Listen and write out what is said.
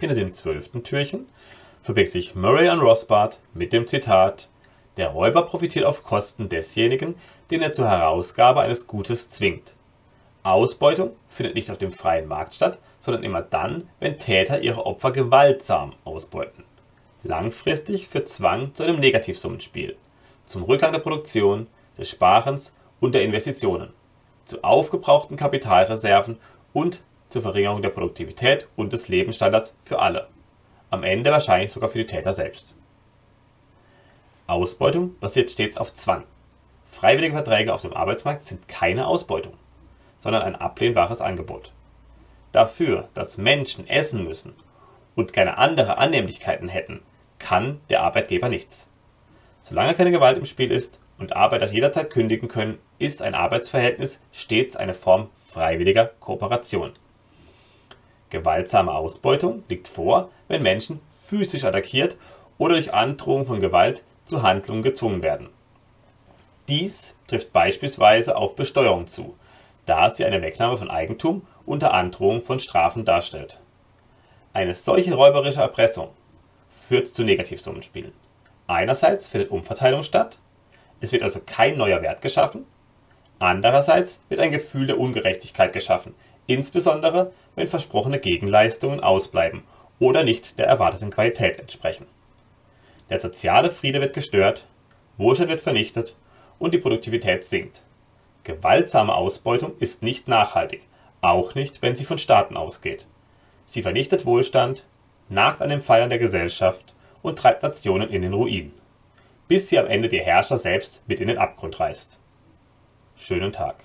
hinter dem zwölften Türchen verbirgt sich Murray und Rothbard mit dem Zitat Der Räuber profitiert auf Kosten desjenigen, den er zur Herausgabe eines Gutes zwingt. Ausbeutung findet nicht auf dem freien Markt statt, sondern immer dann, wenn Täter ihre Opfer gewaltsam ausbeuten. Langfristig führt Zwang zu einem Negativsummenspiel, zum Rückgang der Produktion, des Sparens und der Investitionen, zu aufgebrauchten Kapitalreserven und zur Verringerung der Produktivität und des Lebensstandards für alle. Am Ende wahrscheinlich sogar für die Täter selbst. Ausbeutung basiert stets auf Zwang. Freiwillige Verträge auf dem Arbeitsmarkt sind keine Ausbeutung, sondern ein ablehnbares Angebot. Dafür, dass Menschen essen müssen und keine andere Annehmlichkeiten hätten, kann der Arbeitgeber nichts. Solange keine Gewalt im Spiel ist und Arbeiter jederzeit kündigen können, ist ein Arbeitsverhältnis stets eine Form freiwilliger Kooperation. Gewaltsame Ausbeutung liegt vor, wenn Menschen physisch attackiert oder durch Androhung von Gewalt zu Handlungen gezwungen werden. Dies trifft beispielsweise auf Besteuerung zu, da sie eine Wegnahme von Eigentum unter Androhung von Strafen darstellt. Eine solche räuberische Erpressung führt zu Negativsummenspielen. Einerseits findet Umverteilung statt, es wird also kein neuer Wert geschaffen, andererseits wird ein Gefühl der Ungerechtigkeit geschaffen, insbesondere wenn versprochene Gegenleistungen ausbleiben oder nicht der erwarteten Qualität entsprechen. Der soziale Friede wird gestört, Wohlstand wird vernichtet und die Produktivität sinkt. Gewaltsame Ausbeutung ist nicht nachhaltig, auch nicht, wenn sie von Staaten ausgeht. Sie vernichtet Wohlstand, nagt an den Pfeilern der Gesellschaft und treibt Nationen in den Ruin, bis sie am Ende die Herrscher selbst mit in den Abgrund reißt. Schönen Tag.